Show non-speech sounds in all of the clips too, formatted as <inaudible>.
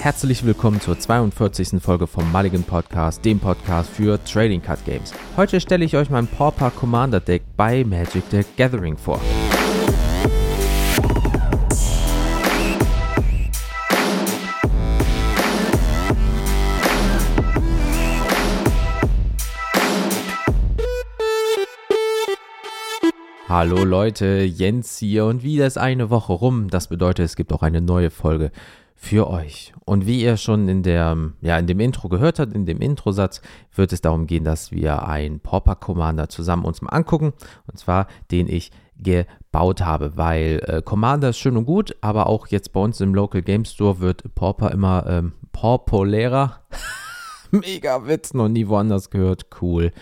Herzlich willkommen zur 42. Folge vom Mulligan Podcast, dem Podcast für Trading Card Games. Heute stelle ich euch mein Pauper Commander Deck bei Magic the Gathering vor. Hallo Leute, Jens hier und wieder ist eine Woche rum. Das bedeutet, es gibt auch eine neue Folge für euch. Und wie ihr schon in der, ja, in dem Intro gehört habt, in dem Introsatz, wird es darum gehen, dass wir einen Pauper Commander zusammen uns mal angucken. Und zwar den ich gebaut habe, weil äh, Commander ist schön und gut, aber auch jetzt bei uns im Local Game Store wird Pauper immer ähm, populärer. <laughs> Mega Witz, noch nie woanders gehört. Cool.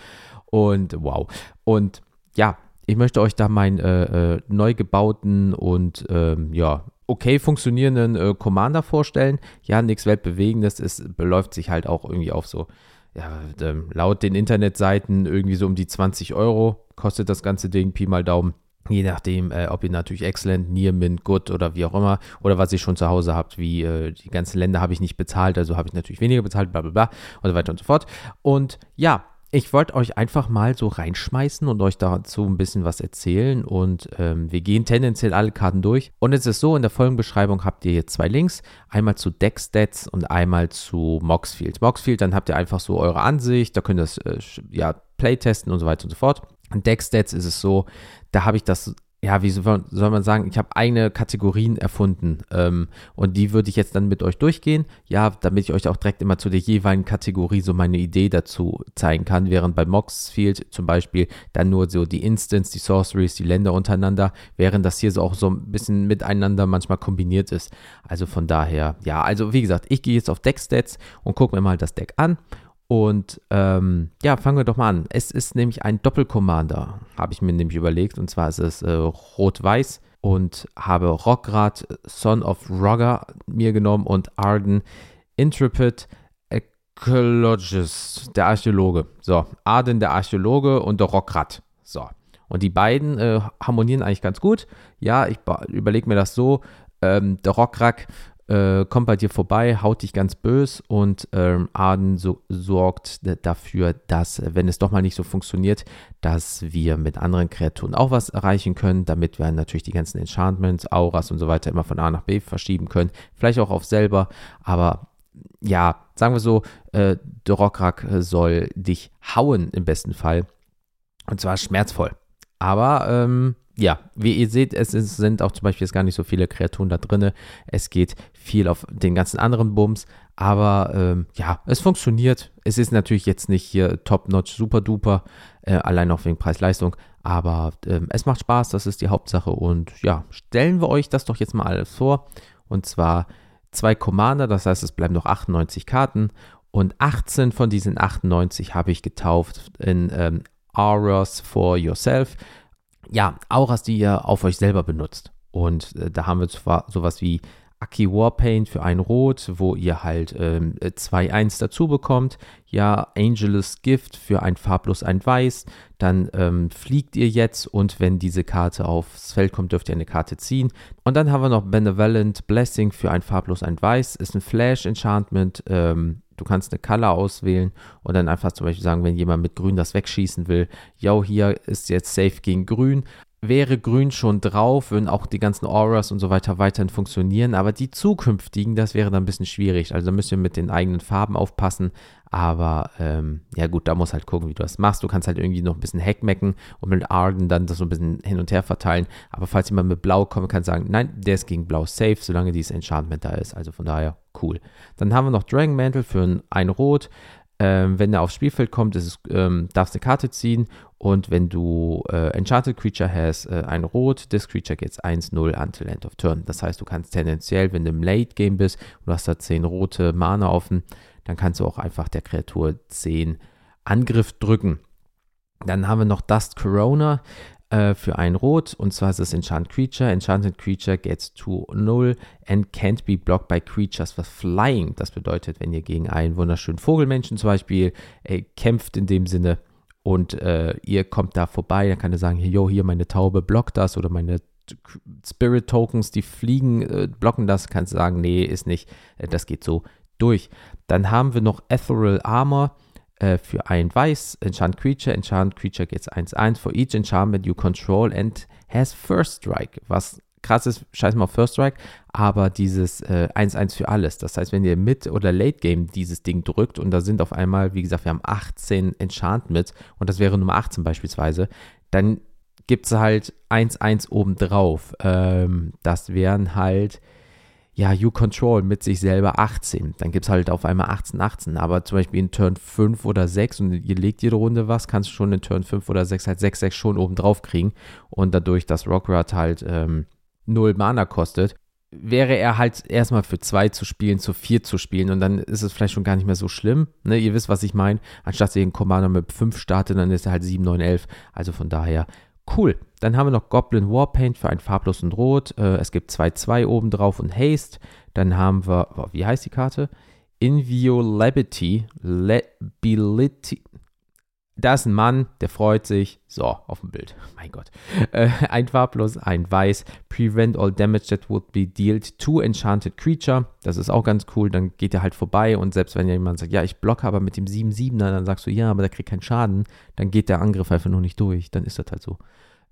Und wow. Und ja, ich möchte euch da meinen äh, äh, neu gebauten und ähm, ja, okay funktionierenden äh, Commander vorstellen. Ja, nichts Weltbewegendes. Es beläuft sich halt auch irgendwie auf so, ja, ähm, laut den Internetseiten irgendwie so um die 20 Euro kostet das ganze Ding, Pi mal Daumen. Je nachdem, äh, ob ihr natürlich Excellent, Near, Mint, Good oder wie auch immer, oder was ihr schon zu Hause habt, wie äh, die ganzen Länder habe ich nicht bezahlt, also habe ich natürlich weniger bezahlt, bla bla bla und so weiter und so fort. Und ja, ich wollte euch einfach mal so reinschmeißen und euch dazu ein bisschen was erzählen. Und ähm, wir gehen tendenziell alle Karten durch. Und es ist so, in der Folgenbeschreibung habt ihr jetzt zwei Links. Einmal zu Deckstats und einmal zu Moxfield. Moxfield, dann habt ihr einfach so eure Ansicht. Da könnt ihr das äh, ja, Playtesten und so weiter und so fort. Und Deckstats ist es so, da habe ich das ja, wie soll man sagen, ich habe eigene Kategorien erfunden ähm, und die würde ich jetzt dann mit euch durchgehen, ja, damit ich euch auch direkt immer zu der jeweiligen Kategorie so meine Idee dazu zeigen kann, während bei Moxfield zum Beispiel dann nur so die Instants, die Sorceries, die Länder untereinander, während das hier so auch so ein bisschen miteinander manchmal kombiniert ist. Also von daher, ja, also wie gesagt, ich gehe jetzt auf Deckstats und gucke mir mal das Deck an und ähm, ja, fangen wir doch mal an. Es ist nämlich ein Doppelcommander, habe ich mir nämlich überlegt. Und zwar ist es äh, Rot-Weiß und habe Rockrad, Son of Rogger mir genommen und Arden, Intrepid, Ecologist, der Archäologe. So, Arden, der Archäologe und der Rockrad. So. Und die beiden äh, harmonieren eigentlich ganz gut. Ja, ich überlege mir das so. Ähm, der Rockrack äh, kommt bei dir vorbei, haut dich ganz bös und ähm, Arden so, sorgt dafür, dass, wenn es doch mal nicht so funktioniert, dass wir mit anderen Kreaturen auch was erreichen können, damit wir natürlich die ganzen Enchantments, Auras und so weiter immer von A nach B verschieben können. Vielleicht auch auf selber, aber ja, sagen wir so, äh, Dorokrak soll dich hauen im besten Fall. Und zwar schmerzvoll. Aber ähm, ja, wie ihr seht, es ist, sind auch zum Beispiel jetzt gar nicht so viele Kreaturen da drin. Es geht viel auf den ganzen anderen Bums, aber ähm, ja, es funktioniert. Es ist natürlich jetzt nicht hier top-notch, super-duper, äh, allein auch wegen Preis-Leistung, aber ähm, es macht Spaß, das ist die Hauptsache. Und ja, stellen wir euch das doch jetzt mal alles vor. Und zwar zwei Commander, das heißt, es bleiben noch 98 Karten. Und 18 von diesen 98 habe ich getauft in ähm, Auras for Yourself ja, Auras, die ihr auf euch selber benutzt. Und äh, da haben wir zwar sowas wie Aki Warpaint für ein Rot, wo ihr halt ähm, 2-1 dazu bekommt. Ja, Angelus Gift für ein Farblos, ein Weiß. Dann ähm, fliegt ihr jetzt und wenn diese Karte aufs Feld kommt, dürft ihr eine Karte ziehen. Und dann haben wir noch Benevolent Blessing für ein Farblos, ein Weiß. Ist ein Flash-Enchantment. Ähm, du kannst eine Color auswählen und dann einfach zum Beispiel sagen, wenn jemand mit Grün das wegschießen will, yo, hier ist jetzt safe gegen Grün wäre Grün schon drauf, würden auch die ganzen Auras und so weiter weiterhin funktionieren, aber die zukünftigen, das wäre dann ein bisschen schwierig. Also da müsst ihr mit den eigenen Farben aufpassen, aber ähm, ja gut, da muss halt gucken, wie du das machst. Du kannst halt irgendwie noch ein bisschen hackmecken und mit Arden dann das so ein bisschen hin und her verteilen, aber falls jemand mit Blau kommt, kann sagen, nein, der ist gegen Blau safe, solange dieses Enchantment da ist. Also von daher cool. Dann haben wir noch Dragon Mantle für ein, ein Rot. Ähm, wenn er aufs Spielfeld kommt, es, ähm, darfst du eine Karte ziehen und wenn du äh, Enchanted Creature hast, äh, ein Rot, this Creature gets 1-0 until end of turn. Das heißt, du kannst tendenziell, wenn du im Late Game bist und du hast da 10 rote Mana offen, dann kannst du auch einfach der Kreatur 10 Angriff drücken. Dann haben wir noch Dust Corona äh, für ein Rot und zwar ist es Enchanted Creature. Enchanted Creature gets to 0 and can't be blocked by creatures with flying. Das bedeutet, wenn ihr gegen einen wunderschönen Vogelmenschen zum Beispiel äh, kämpft in dem Sinne und äh, ihr kommt da vorbei, dann kann er sagen, yo, hier meine Taube blockt das oder meine Spirit Tokens, die fliegen, äh, blocken das, kannst du sagen, nee, ist nicht, äh, das geht so durch. Dann haben wir noch Ethereal Armor äh, für ein Weiß, Enchant Creature. Enchant Creature gets 1-1 for each enchantment you control and has First Strike, was krass ist, scheiß mal auf First Strike, aber dieses 1-1 äh, für alles. Das heißt, wenn ihr mit oder Late Game dieses Ding drückt und da sind auf einmal, wie gesagt, wir haben 18 Enchantments und das wäre Nummer 18 beispielsweise, dann gibt es halt 1-1 obendrauf. Ähm, das wären halt ja, You Control mit sich selber 18. Dann gibt es halt auf einmal 18, 18. Aber zum Beispiel in Turn 5 oder 6 und ihr legt jede Runde was, kannst du schon in Turn 5 oder 6 halt 6, 6 schon oben drauf kriegen. Und dadurch, dass Rockrad halt ähm, 0 Mana kostet, wäre er halt erstmal für 2 zu spielen, zu 4 zu spielen und dann ist es vielleicht schon gar nicht mehr so schlimm. Ne? Ihr wisst, was ich meine. Anstatt ihr den Commander mit 5 startet, dann ist er halt 7, 9, 11. Also von daher Cool. Dann haben wir noch Goblin Warpaint für ein farblos und rot. Äh, es gibt 2-2 oben drauf und Haste. Dann haben wir, wie heißt die Karte? Inviolability. Lability. Da ist ein Mann, der freut sich. So, auf dem Bild. Mein Gott. Äh, ein farblos, ein weiß. Prevent all damage that would be dealt to enchanted creature. Das ist auch ganz cool. Dann geht er halt vorbei und selbst wenn jemand sagt, ja, ich blocke aber mit dem 7-7er, dann sagst du, ja, aber der kriegt keinen Schaden. Dann geht der Angriff einfach nur nicht durch. Dann ist das halt so.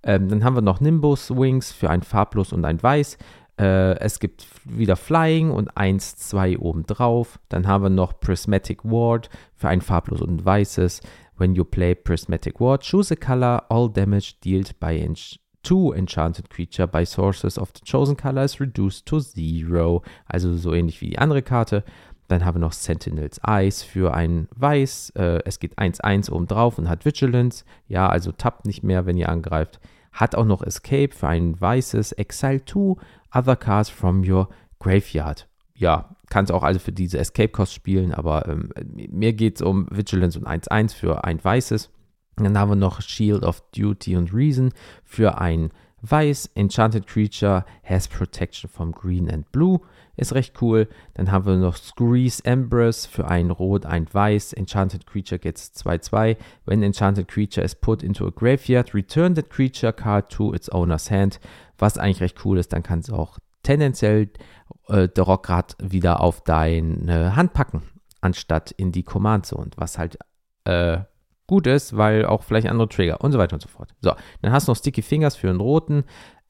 Ähm, dann haben wir noch Nimbus Wings für ein farblos und ein weiß. Äh, es gibt wieder Flying und 1, 2 oben drauf. Dann haben wir noch Prismatic Ward für ein farblos und ein weißes. When you play Prismatic Ward, choose a color. All damage dealt by ench to enchanted creature by sources of the chosen color is reduced to zero. Also so ähnlich wie die andere Karte. Dann haben wir noch Sentinel's Eyes für ein Weiß. Äh, es geht 1-1 oben drauf und hat Vigilance. Ja, also tappt nicht mehr, wenn ihr angreift. Hat auch noch Escape für ein weißes. Exile 2 other cards from your graveyard. Ja, kannst auch also für diese Escape-Cost spielen, aber ähm, mir geht es um Vigilance und 1-1 für ein weißes. Dann haben wir noch Shield of Duty und Reason für ein weiß. Enchanted Creature has Protection from Green and Blue. Ist recht cool. Dann haben wir noch Squeeze Embrace für ein Rot, ein Weiß. Enchanted Creature gets 2-2. When Enchanted Creature is put into a graveyard, return that creature card to its owner's hand. Was eigentlich recht cool ist, dann kannst du auch tendenziell äh, der Rockrad wieder auf deine Hand packen, anstatt in die Command Zone, was halt äh, gut ist, weil auch vielleicht andere Trigger und so weiter und so fort. So, dann hast du noch Sticky Fingers für einen roten.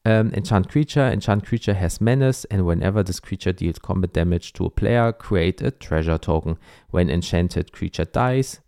Um, enchant creature. Enchant creature has menace, and whenever this creature deals combat damage to a player, create a treasure token. When enchanted creature dies,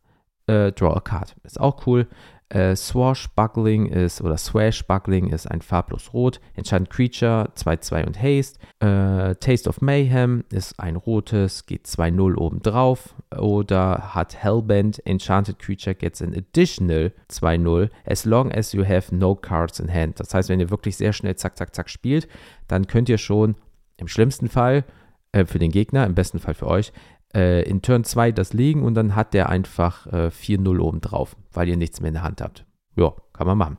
uh, draw a card. Ist auch cool. Äh, Swashbuckling ist, oder Swashbuckling ist ein farblos Rot. Enchant Creature 2-2 und Haste. Äh, Taste of Mayhem ist ein rotes, geht 2-0 oben drauf. Oder hat Hellbent. Enchanted Creature gets an additional 2-0 as long as you have no cards in hand. Das heißt, wenn ihr wirklich sehr schnell zack, zack, zack spielt, dann könnt ihr schon im schlimmsten Fall äh, für den Gegner, im besten Fall für euch, äh, in Turn 2 das legen und dann hat der einfach äh, 4-0 oben drauf, weil ihr nichts mehr in der Hand habt. Ja, kann man machen.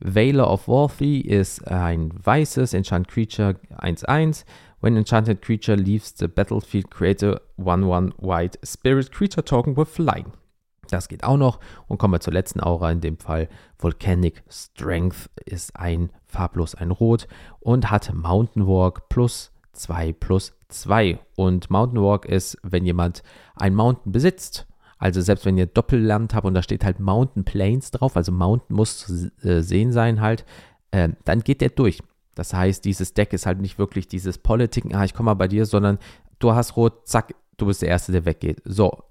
Veiler of Wolfie ist ein weißes Enchant Creature 1-1. When Enchanted Creature leaves the battlefield, create a 1-1 White Spirit Creature Token with Flying. Das geht auch noch. Und kommen wir zur letzten Aura, in dem Fall Volcanic Strength ist ein farblos ein Rot und hat Mountain Walk plus 2 plus 2. Und Mountain Walk ist, wenn jemand ein Mountain besitzt, also selbst wenn ihr Doppelland habt und da steht halt Mountain Plains drauf, also Mountain muss zu äh, sehen sein halt, äh, dann geht der durch. Das heißt, dieses Deck ist halt nicht wirklich dieses Politiken, ah, ich komme mal bei dir, sondern du hast rot, zack, du bist der Erste, der weggeht. So,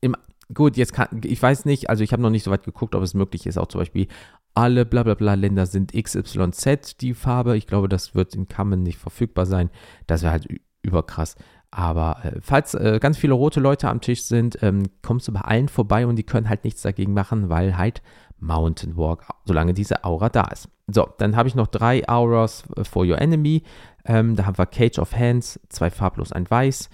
im, gut, jetzt kann, ich weiß nicht, also ich habe noch nicht so weit geguckt, ob es möglich ist, auch zum Beispiel alle bla bla bla Länder sind XYZ die Farbe. Ich glaube, das wird in Kamen nicht verfügbar sein. Das wäre halt überkrass. Aber äh, falls äh, ganz viele rote Leute am Tisch sind, ähm, kommst du bei allen vorbei und die können halt nichts dagegen machen, weil halt Mountain Walk, solange diese Aura da ist. So, dann habe ich noch drei Auras for your enemy. Ähm, da haben wir Cage of Hands, zwei farblos, ein weiß.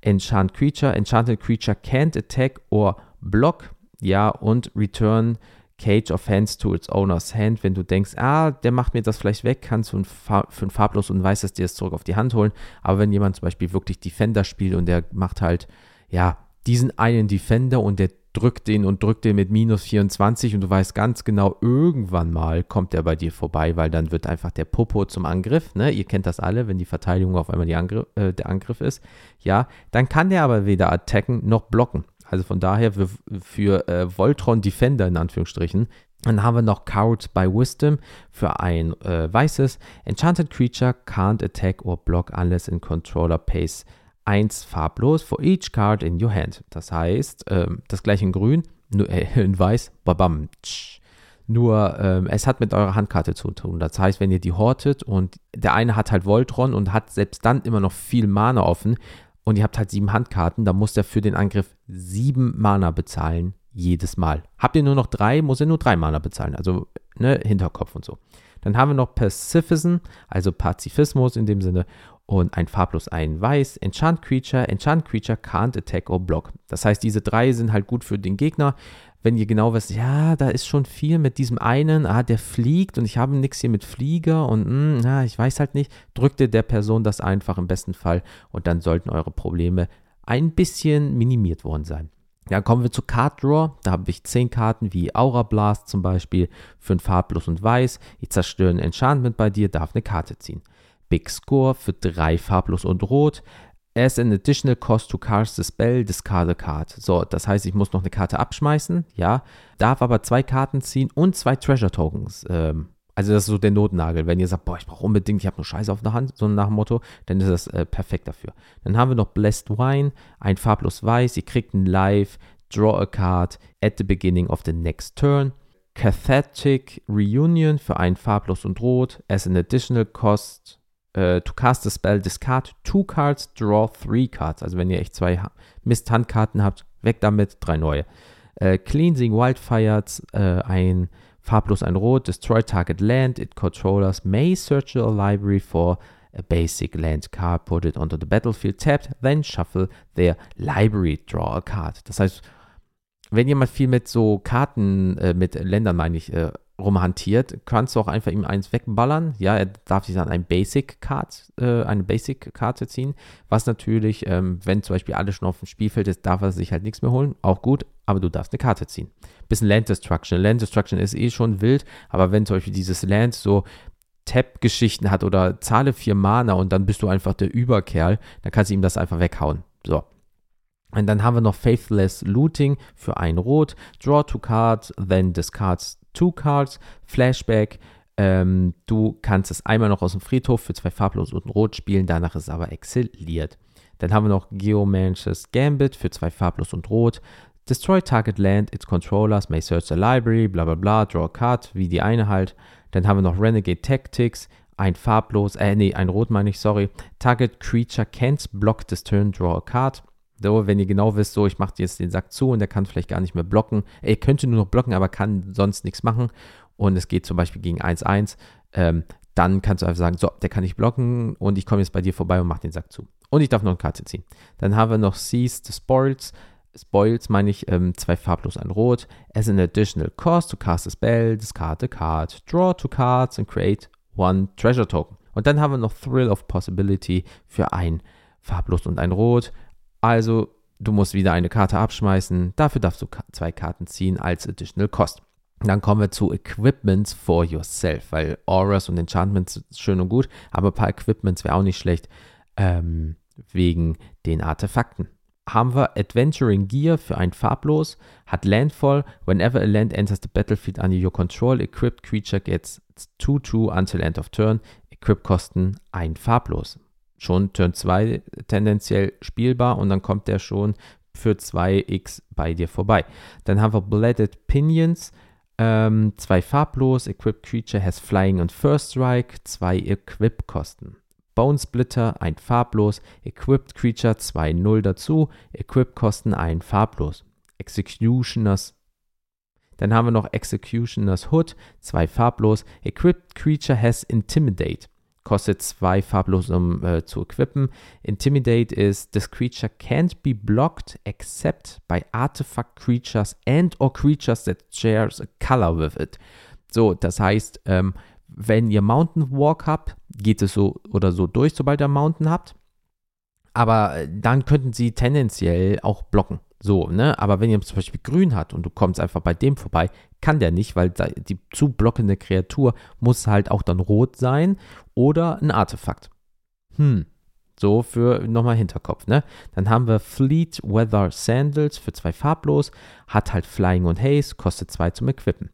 Enchant Creature, Enchanted Creature can't attack or block. Ja, und Return Cage of Hands to its owner's hand. Wenn du denkst, ah, der macht mir das vielleicht weg, kannst du für ein farblos und weißes dir das zurück auf die Hand holen. Aber wenn jemand zum Beispiel wirklich Defender spielt und der macht halt, ja, diesen einen Defender und der drückt den und drückt den mit minus 24 und du weißt ganz genau, irgendwann mal kommt der bei dir vorbei, weil dann wird einfach der Popo zum Angriff. Ne? Ihr kennt das alle, wenn die Verteidigung auf einmal Angriff, äh, der Angriff ist. Ja, dann kann der aber weder attacken noch blocken. Also von daher für, für äh, Voltron Defender in Anführungsstrichen. Dann haben wir noch Coward by Wisdom für ein äh, weißes. Enchanted Creature can't attack or block unless in Controller Pace 1 farblos for each card in your hand. Das heißt, ähm, das gleiche in grün, nur äh, in weiß, babam. Tsch. Nur ähm, es hat mit eurer Handkarte zu tun. Das heißt, wenn ihr die hortet und der eine hat halt Voltron und hat selbst dann immer noch viel Mana offen und ihr habt halt sieben Handkarten, dann muss er für den Angriff sieben Mana bezahlen jedes Mal. Habt ihr nur noch drei, muss er nur drei Mana bezahlen. Also ne, Hinterkopf und so. Dann haben wir noch Pacifism, also Pazifismus in dem Sinne und ein farblos ein weiß, Enchant Creature, Enchant Creature can't attack or block. Das heißt, diese drei sind halt gut für den Gegner. Wenn ihr genau wisst, ja, da ist schon viel mit diesem einen, ah, der fliegt und ich habe nichts hier mit Flieger und mh, hm, ja, ich weiß halt nicht, drückt ihr der Person das einfach im besten Fall und dann sollten eure Probleme ein bisschen minimiert worden sein. Dann kommen wir zu Card Draw. Da habe ich 10 Karten wie Aura Blast zum Beispiel für ein farblos und weiß. Ich zerstöre ein Enchantment bei dir, darf eine Karte ziehen. Big Score für 3 farblos und rot. As an additional cost to cast the spell, discard a card. So, das heißt, ich muss noch eine Karte abschmeißen, ja, darf aber zwei Karten ziehen und zwei Treasure Tokens. Ähm, also das ist so der Notnagel. Wenn ihr sagt, boah, ich brauche unbedingt, ich habe nur Scheiße auf der Hand, so nach dem Motto, dann ist das äh, perfekt dafür. Dann haben wir noch Blessed Wine, ein farblos weiß, ihr kriegt ein Live, draw a card at the beginning of the next turn. Cathartic Reunion für ein farblos und rot, as an additional cost Uh, to cast a spell, discard two cards, draw three cards. Also wenn ihr echt zwei Mist-Handkarten habt, weg damit, drei neue. Uh, Cleansing Wildfire, uh, ein farblos, ein Rot, destroy target land, it controllers may search your library for a basic land card, put it onto the battlefield, tapped, then shuffle their library, draw a card. Das heißt, wenn jemand viel mit so Karten, äh, mit Ländern meine ich, äh, rumhantiert, kannst du auch einfach ihm eins wegballern. Ja, er darf sich dann ein Basic Card, äh, eine Basic Karte ziehen, was natürlich, ähm, wenn zum Beispiel alles schon auf dem Spielfeld ist, darf er sich halt nichts mehr holen. Auch gut, aber du darfst eine Karte ziehen. Bisschen Land Destruction. Land Destruction ist eh schon wild, aber wenn zum Beispiel dieses Land so Tap-Geschichten hat oder zahle vier Mana und dann bist du einfach der Überkerl, dann kannst du ihm das einfach weghauen. So. Und dann haben wir noch Faithless Looting für ein Rot. Draw two cards, then discards Two Cards, Flashback. Ähm, du kannst es einmal noch aus dem Friedhof für zwei farblos und rot spielen, danach ist es aber exiliert. Dann haben wir noch Geomancer's Gambit für zwei farblos und rot. Destroy target land, its controllers may search the library, bla bla bla, draw a card, wie die eine halt. Dann haben wir noch Renegade Tactics, ein farblos, äh, nee, ein rot meine ich, sorry. Target creature can't block this turn, draw a card. So, wenn ihr genau wisst, so, ich mache jetzt den Sack zu und der kann vielleicht gar nicht mehr blocken. Er könnte nur noch blocken, aber kann sonst nichts machen. Und es geht zum Beispiel gegen 1-1. Ähm, dann kannst du einfach sagen, so, der kann nicht blocken und ich komme jetzt bei dir vorbei und mache den Sack zu. Und ich darf noch eine Karte ziehen. Dann haben wir noch Seize the Spoils. Spoils meine ich, ähm, zwei farblos, ein rot. As an additional cost to cast a spell, discard a card, draw two cards and create one treasure token. Und dann haben wir noch Thrill of Possibility für ein farblos und ein rot. Also du musst wieder eine Karte abschmeißen. Dafür darfst du zwei Karten ziehen als Additional Cost. Dann kommen wir zu Equipments for yourself, weil Auras und Enchantments schön und gut, aber ein paar Equipments wäre auch nicht schlecht, ähm, wegen den Artefakten. Haben wir Adventuring Gear für ein Farblos, hat Landfall, whenever a land enters the battlefield under your control, equipped creature gets 2-2 until end of turn, Equip kosten ein Farblos schon Turn 2 tendenziell spielbar und dann kommt der schon für 2x bei dir vorbei. Dann haben wir Bladed Pinions, ähm, zwei farblos, Equipped Creature has Flying und First Strike, zwei Equip-Kosten. Bone Splitter, ein farblos, Equipped Creature 2-0 dazu, Equip-Kosten ein farblos. Executioners dann haben wir noch Executioner's Hood, zwei farblos. Equipped Creature has Intimidate kostet zwei farblos, um äh, zu equippen. Intimidate ist, this creature can't be blocked except by artifact creatures and or creatures that shares a color with it. So, das heißt, ähm, wenn ihr Mountain Walk habt, geht es so oder so durch, sobald ihr Mountain habt. Aber äh, dann könnten sie tendenziell auch blocken. So, ne? Aber wenn ihr zum Beispiel grün hat und du kommst einfach bei dem vorbei, kann der nicht, weil die zu blockende Kreatur muss halt auch dann rot sein oder ein Artefakt. Hm. So für nochmal Hinterkopf, ne? Dann haben wir Fleet Weather Sandals für zwei farblos, hat halt Flying und Haze, kostet zwei zum Equippen.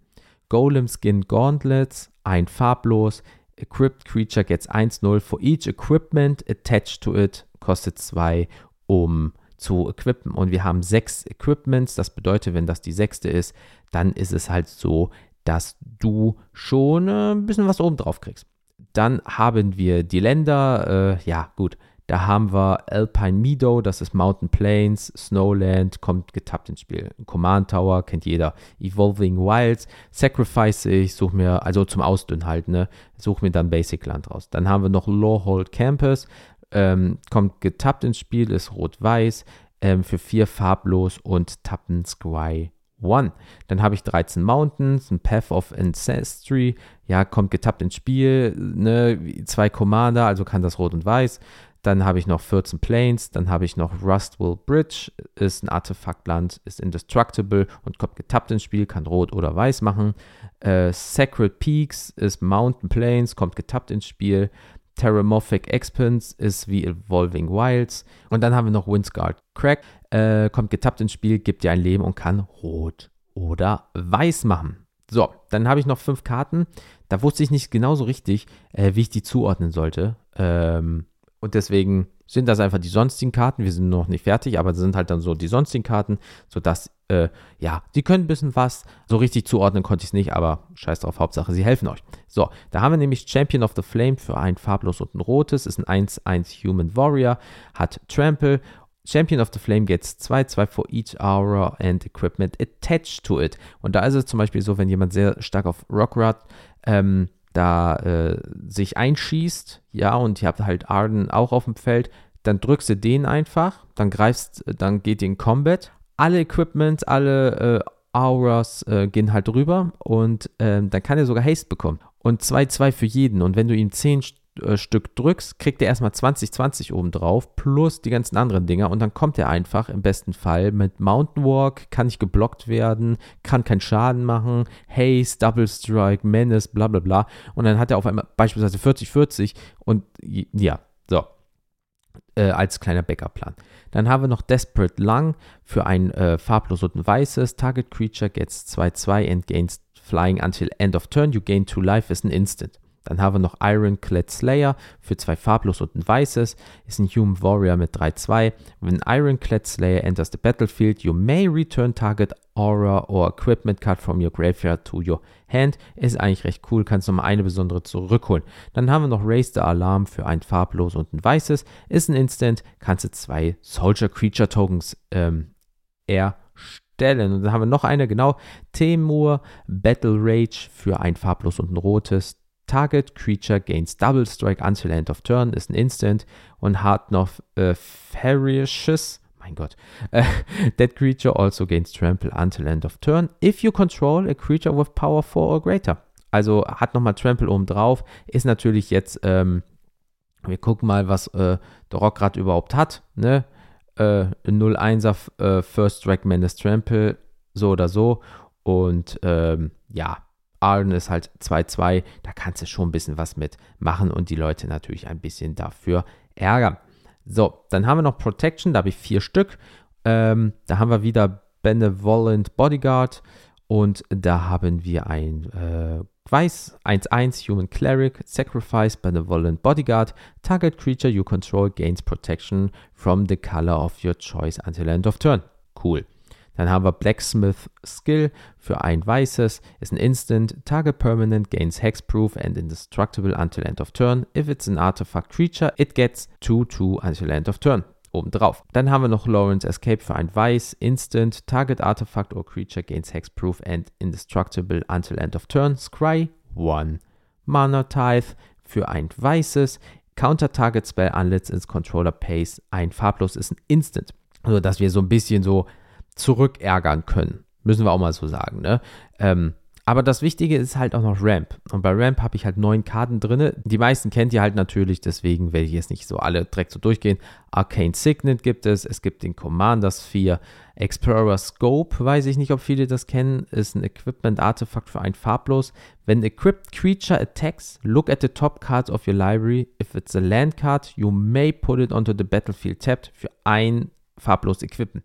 Golem Skin Gauntlets, ein farblos, Equipped Creature gets 1-0 for each equipment attached to it, kostet zwei, um zu equippen. Und wir haben sechs Equipments. Das bedeutet, wenn das die sechste ist, dann ist es halt so, dass du schon äh, ein bisschen was oben drauf kriegst. Dann haben wir die Länder. Äh, ja, gut. Da haben wir Alpine Meadow, das ist Mountain Plains, Snowland, kommt getappt ins Spiel. Command Tower, kennt jeder. Evolving Wilds, Sacrifice ich, suche mir, also zum Ausdünnen halt, ne, suche mir dann Basic Land raus. Dann haben wir noch Lawhold Campus, ähm, kommt getappt ins Spiel, ist rot-weiß, ähm, für vier farblos und tappen Sky One. Dann habe ich 13 Mountains, ein Path of Ancestry, ja, kommt getappt ins Spiel, ne, zwei Commander, also kann das rot und weiß. Dann habe ich noch 14 Planes, dann habe ich noch Rustwell Bridge, ist ein Artefaktland, ist indestructible und kommt getappt ins Spiel, kann rot oder weiß machen. Äh, Sacred Peaks ist Mountain Plains, kommt getappt ins Spiel. Terramorphic Expanse ist wie Evolving Wilds. Und dann haben wir noch Windsguard Crack, äh, kommt getappt ins Spiel, gibt dir ein Leben und kann rot oder weiß machen. So, dann habe ich noch fünf Karten. Da wusste ich nicht genau so richtig, äh, wie ich die zuordnen sollte. Ähm, und deswegen sind das einfach die sonstigen Karten. Wir sind noch nicht fertig, aber das sind halt dann so die sonstigen Karten, sodass, äh, ja, die können ein bisschen was. So richtig zuordnen konnte ich es nicht, aber scheiß drauf, Hauptsache, sie helfen euch. So, da haben wir nämlich Champion of the Flame für ein farblos und ein rotes, ist ein 1-1 Human Warrior, hat Trample. Champion of the Flame gets 2, 2 for each aura and equipment attached to it. Und da ist es zum Beispiel so, wenn jemand sehr stark auf Rockrad ähm, da äh, sich einschießt, ja, und ihr habt halt Arden auch auf dem Feld, dann drückst du den einfach, dann greifst, dann geht in Combat. Alle Equipments, alle äh, Auras äh, gehen halt rüber und ähm, dann kann er sogar Haste bekommen. Und 2-2 für jeden. Und wenn du ihm 10 äh, Stück drückst, kriegt er erstmal 20, 20 oben drauf, plus die ganzen anderen Dinger. Und dann kommt er einfach im besten Fall mit Mountain Walk, kann nicht geblockt werden, kann keinen Schaden machen, Haste, Double Strike, Menace, bla bla bla. Und dann hat er auf einmal beispielsweise 40, 40 und ja, so. Äh, als kleiner Backup-Plan. Dann haben wir noch Desperate Lung für ein äh, farblos und ein weißes. Target Creature gets 2-2 and gains Flying until end of turn. You gain 2 life is an instant. Dann haben wir noch Ironclad Slayer für zwei farblos und ein weißes. Ist ein Human Warrior mit 3-2. When Ironclad Slayer enters the battlefield, you may return target Aura or Equipment Card from your graveyard to your hand. Ist eigentlich recht cool, kannst nochmal eine besondere zurückholen. Dann haben wir noch Raise the Alarm für ein farblos und ein weißes. Ist ein Instant, kannst du zwei Soldier Creature Tokens ähm, erstellen. Und dann haben wir noch eine, genau, Temur Battle Rage für ein farblos und ein rotes. Target Creature gains Double Strike until end of turn, ist ein Instant und hat noch äh, Ferocious, mein Gott, äh, <laughs> that creature also gains Trample until end of turn if you control a creature with power 4 or greater. Also hat nochmal Trample oben drauf, ist natürlich jetzt, ähm, wir gucken mal, was äh, der Rock gerade überhaupt hat, ne? Äh, 0-1er äh, First Strike Menace Trample, so oder so. Und ähm, ja, Arden ist halt 2-2, da kannst du schon ein bisschen was mitmachen und die Leute natürlich ein bisschen dafür ärgern. So, dann haben wir noch Protection, da habe ich vier Stück. Ähm, da haben wir wieder Benevolent Bodyguard und da haben wir ein äh, Weiß 1-1 Human Cleric, Sacrifice Benevolent Bodyguard, Target Creature you control gains protection from the color of your choice until end of turn. Cool. Dann haben wir Blacksmith Skill für ein weißes, ist ein Instant, Target Permanent gains Hexproof and Indestructible until end of turn. If it's an Artifact Creature, it gets 2-2 until end of turn. Obendrauf. Dann haben wir noch Lawrence Escape für ein Weiß, Instant, Target Artifact or Creature gains Hexproof and Indestructible until end of turn. Scry 1. Mana Tithe für ein Weißes, Counter Target Spell unless its Controller Pace. Ein farblos ist ein Instant. Also, dass wir so ein bisschen so zurückärgern können. Müssen wir auch mal so sagen. Ne? Ähm, Aber das Wichtige ist halt auch noch Ramp. Und bei Ramp habe ich halt neun Karten drin. Die meisten kennt ihr halt natürlich, deswegen werde ich jetzt nicht so alle direkt so durchgehen. Arcane Signet gibt es, es gibt den Commander Sphere, Explorer Scope, weiß ich nicht, ob viele das kennen, ist ein Equipment-Artefakt für ein farblos. When equipped creature attacks, look at the top cards of your library. If it's a land card, you may put it onto the battlefield tapped für ein farblos equippen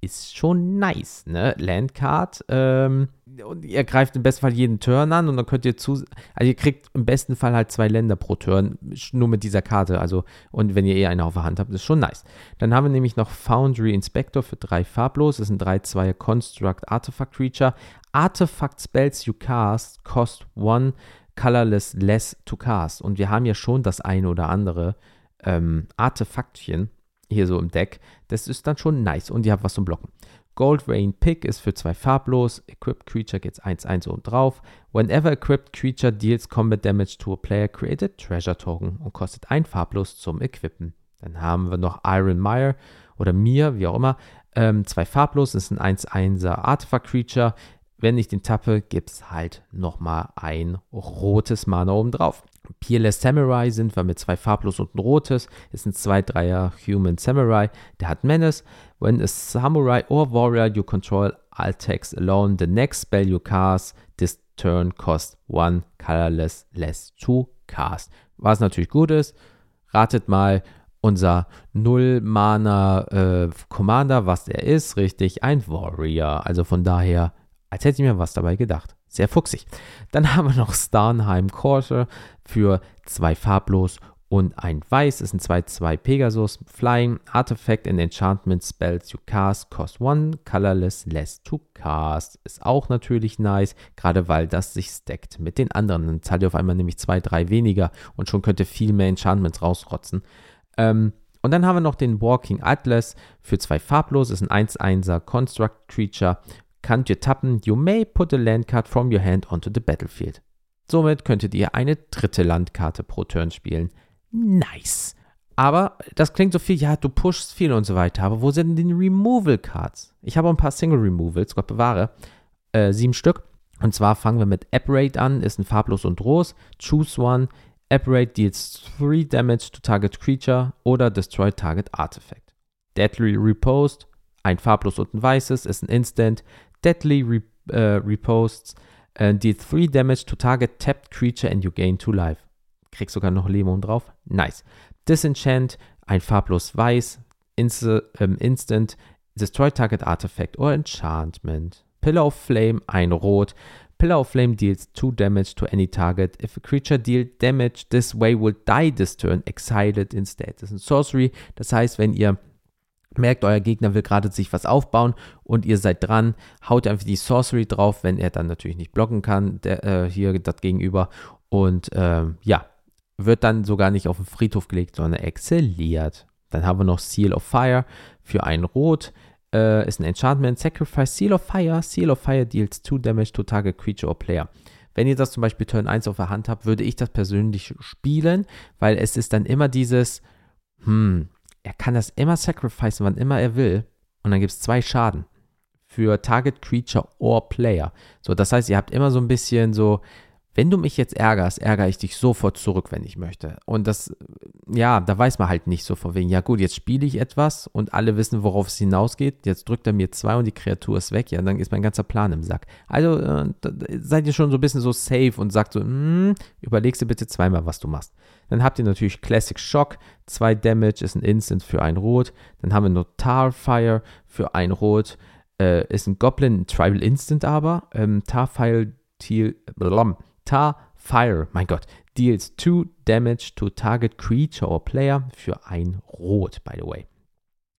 ist schon nice, ne? Landcard. Ähm, und ihr greift im besten Fall jeden Turn an und dann könnt ihr zu. Also ihr kriegt im besten Fall halt zwei Länder pro Turn, nur mit dieser Karte. Also, und wenn ihr eh eine auf der Hand habt, ist schon nice. Dann haben wir nämlich noch Foundry Inspector für drei farblos. Das ist ein 3-2 Construct Artifact Creature. Artifact Spells you cast cost one colorless less to cast. Und wir haben ja schon das eine oder andere ähm, Artefaktchen hier so im Deck. Das ist dann schon nice und ihr habt was zum Blocken. Gold Rain Pick ist für zwei farblos. Equipped Creature geht 1-1 oben drauf. Whenever equipped creature deals combat damage to a player, created Treasure Token und kostet ein farblos zum Equippen. Dann haben wir noch Iron Mire oder Mir, wie auch immer. Ähm, zwei farblos, das ist ein 1-1er Artifact Creature. Wenn ich den tappe, gibt es halt nochmal ein rotes Mana oben drauf. Peerless Samurai sind wir mit zwei farblos und ein rotes. Ist ein 2-3er Human Samurai. Der hat Menace. When a Samurai or Warrior you control alt text alone, the next spell you cast this turn cost one colorless less to cast. Was natürlich gut ist, ratet mal unser Null-Mana äh, Commander, was der ist. Richtig, ein Warrior. Also von daher, als hätte ich mir was dabei gedacht. Sehr fuchsig. Dann <laughs> haben wir noch Starnheim Quarter für zwei farblos und ein weiß. ist ein 2-2 Pegasus. Flying, Artifact and Enchantment Spells you cast cost one, colorless, less to cast. Ist auch natürlich nice, gerade weil das sich stackt mit den anderen. Dann zahlt ihr auf einmal nämlich 2, 3 weniger und schon könnt ihr viel mehr Enchantments rausrotzen. Ähm, und dann haben wir noch den Walking Atlas für zwei farblos. ist ein 1-1er Construct Creature könnt ihr tappen, you may put a land card from your hand onto the battlefield. Somit könntet ihr eine dritte Landkarte pro Turn spielen. Nice. Aber das klingt so viel, ja, du pushst viel und so weiter. Aber wo sind denn die Removal Cards? Ich habe ein paar Single Removals, Gott bewahre. Äh, sieben Stück. Und zwar fangen wir mit Apparate an, ist ein farblos und groß. Choose one. Apparate deals 3 damage to target creature oder destroy target artifact. Deadly Reposed, ein farblos und ein weißes, ist ein Instant. Deadly re uh, Reposts uh, deal 3 damage to target tapped creature and you gain 2 life. Kriegst sogar noch Leben drauf. Nice. Disenchant, ein farblos weiß, Inst ähm, Instant, Destroy Target Artifact or Enchantment. Pillar of Flame, ein Rot. Pillar of Flame deals 2 damage to any target. If a creature deals damage this way, will die this turn, exiled instead. Das ist ein Sorcery. Das heißt, wenn ihr merkt, euer Gegner will gerade sich was aufbauen und ihr seid dran, haut einfach die Sorcery drauf, wenn er dann natürlich nicht blocken kann, der, äh, hier das Gegenüber. Und äh, ja, wird dann sogar nicht auf den Friedhof gelegt, sondern exzeliert. Dann haben wir noch Seal of Fire für ein Rot. Äh, ist ein Enchantment. Sacrifice Seal of Fire. Seal of Fire deals 2 Damage to target creature or player. Wenn ihr das zum Beispiel Turn 1 auf der Hand habt, würde ich das persönlich spielen, weil es ist dann immer dieses, hm, er kann das immer sacrificen, wann immer er will. Und dann gibt es zwei Schaden für Target Creature or Player. So, das heißt, ihr habt immer so ein bisschen so, wenn du mich jetzt ärgerst, ärgere ich dich sofort zurück, wenn ich möchte. Und das, ja, da weiß man halt nicht so von wegen, ja gut, jetzt spiele ich etwas und alle wissen, worauf es hinausgeht. Jetzt drückt er mir zwei und die Kreatur ist weg. Ja, dann ist mein ganzer Plan im Sack. Also äh, seid ihr schon so ein bisschen so safe und sagt so, mm, überlegst du bitte zweimal, was du machst. Dann habt ihr natürlich Classic Shock, zwei Damage ist ein Instant für ein Rot. Dann haben wir noch Tarfire für ein Rot. Äh, ist ein Goblin, ein Tribal Instant aber. Ähm, Tarfire, Teal, Tar Fire, mein Gott, deals 2 Damage to target creature or player für ein Rot, by the way.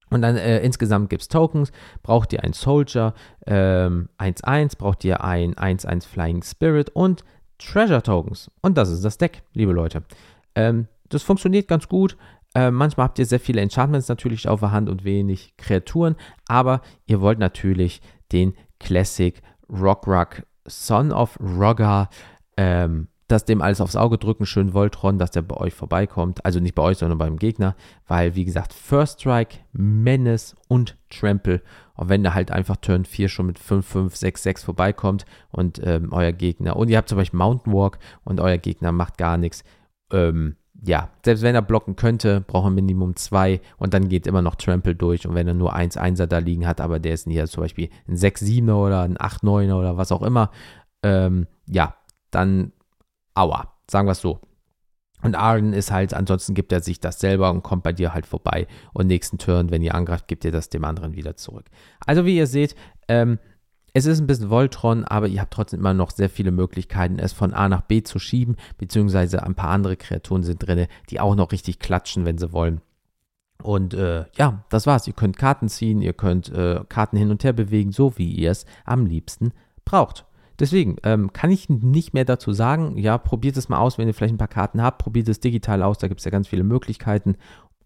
Und dann äh, insgesamt gibt es Tokens. Braucht ihr einen Soldier 1-1, ähm, braucht ihr ein 1-1 Flying Spirit und Treasure Tokens. Und das ist das Deck, liebe Leute. Ähm, das funktioniert ganz gut. Äh, manchmal habt ihr sehr viele Enchantments natürlich auf der Hand und wenig Kreaturen, aber ihr wollt natürlich den Classic Rock Rock Son of Rogger ähm, das dem alles aufs Auge drücken, schön Voltron, dass der bei euch vorbeikommt. Also nicht bei euch, sondern beim Gegner. Weil, wie gesagt, First Strike, Menace und Trample. Und wenn der halt einfach Turn 4 schon mit 5, 5, 6, 6 vorbeikommt und ähm, euer Gegner, und ihr habt zum Beispiel Mountain Walk und euer Gegner macht gar nichts, ähm, ja, selbst wenn er blocken könnte, braucht er Minimum 2 und dann geht immer noch Trample durch. Und wenn er nur 1 1er da liegen hat, aber der ist hier zum Beispiel ein 6 7er oder ein 8 9er oder was auch immer, ähm, ja, dann aua, sagen wir es so. Und Arden ist halt, ansonsten gibt er sich das selber und kommt bei dir halt vorbei. Und nächsten Turn, wenn ihr angreift, gibt ihr das dem anderen wieder zurück. Also wie ihr seht, ähm, es ist ein bisschen Voltron, aber ihr habt trotzdem immer noch sehr viele Möglichkeiten, es von A nach B zu schieben, beziehungsweise ein paar andere Kreaturen sind drin, die auch noch richtig klatschen, wenn sie wollen. Und äh, ja, das war's. Ihr könnt Karten ziehen, ihr könnt äh, Karten hin und her bewegen, so wie ihr es am liebsten braucht. Deswegen ähm, kann ich nicht mehr dazu sagen. Ja, probiert es mal aus, wenn ihr vielleicht ein paar Karten habt. Probiert es digital aus, da gibt es ja ganz viele Möglichkeiten.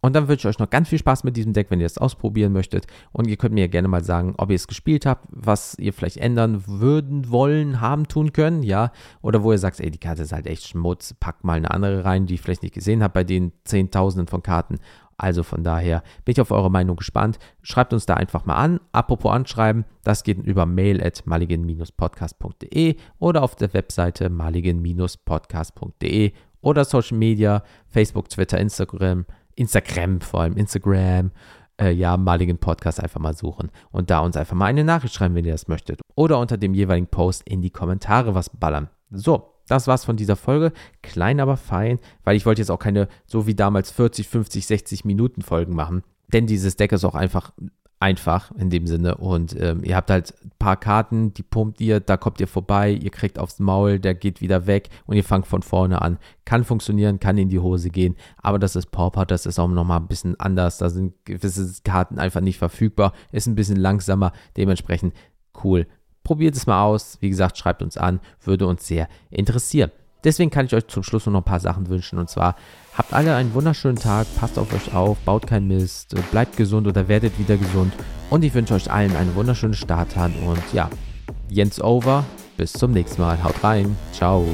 Und dann wünsche ich euch noch ganz viel Spaß mit diesem Deck, wenn ihr es ausprobieren möchtet. Und ihr könnt mir gerne mal sagen, ob ihr es gespielt habt, was ihr vielleicht ändern würden, wollen, haben, tun können, ja. Oder wo ihr sagt, ey, die Karte ist halt echt Schmutz, packt mal eine andere rein, die ich vielleicht nicht gesehen habe bei den Zehntausenden von Karten. Also von daher bin ich auf eure Meinung gespannt. Schreibt uns da einfach mal an. Apropos anschreiben, das geht über mail at maligen-podcast.de oder auf der Webseite maligen-podcast.de oder Social Media, Facebook, Twitter, Instagram, Instagram vor allem, Instagram, äh, ja, maligen Podcast einfach mal suchen und da uns einfach mal eine Nachricht schreiben, wenn ihr das möchtet. Oder unter dem jeweiligen Post in die Kommentare was ballern. So, das war's von dieser Folge. Klein, aber fein, weil ich wollte jetzt auch keine, so wie damals, 40, 50, 60 Minuten Folgen machen. Denn dieses Deck ist auch einfach einfach in dem Sinne. Und ähm, ihr habt halt ein paar Karten, die pumpt ihr, da kommt ihr vorbei, ihr kriegt aufs Maul, der geht wieder weg und ihr fangt von vorne an. Kann funktionieren, kann in die Hose gehen, aber das ist Pauper, das ist auch nochmal ein bisschen anders. Da sind gewisse Karten einfach nicht verfügbar, ist ein bisschen langsamer, dementsprechend cool. Probiert es mal aus. Wie gesagt, schreibt uns an, würde uns sehr interessieren. Deswegen kann ich euch zum Schluss noch ein paar Sachen wünschen. Und zwar habt alle einen wunderschönen Tag, passt auf euch auf, baut keinen Mist, bleibt gesund oder werdet wieder gesund. Und ich wünsche euch allen eine wunderschöne Starthand. Und ja, Jens over. Bis zum nächsten Mal. Haut rein. Ciao.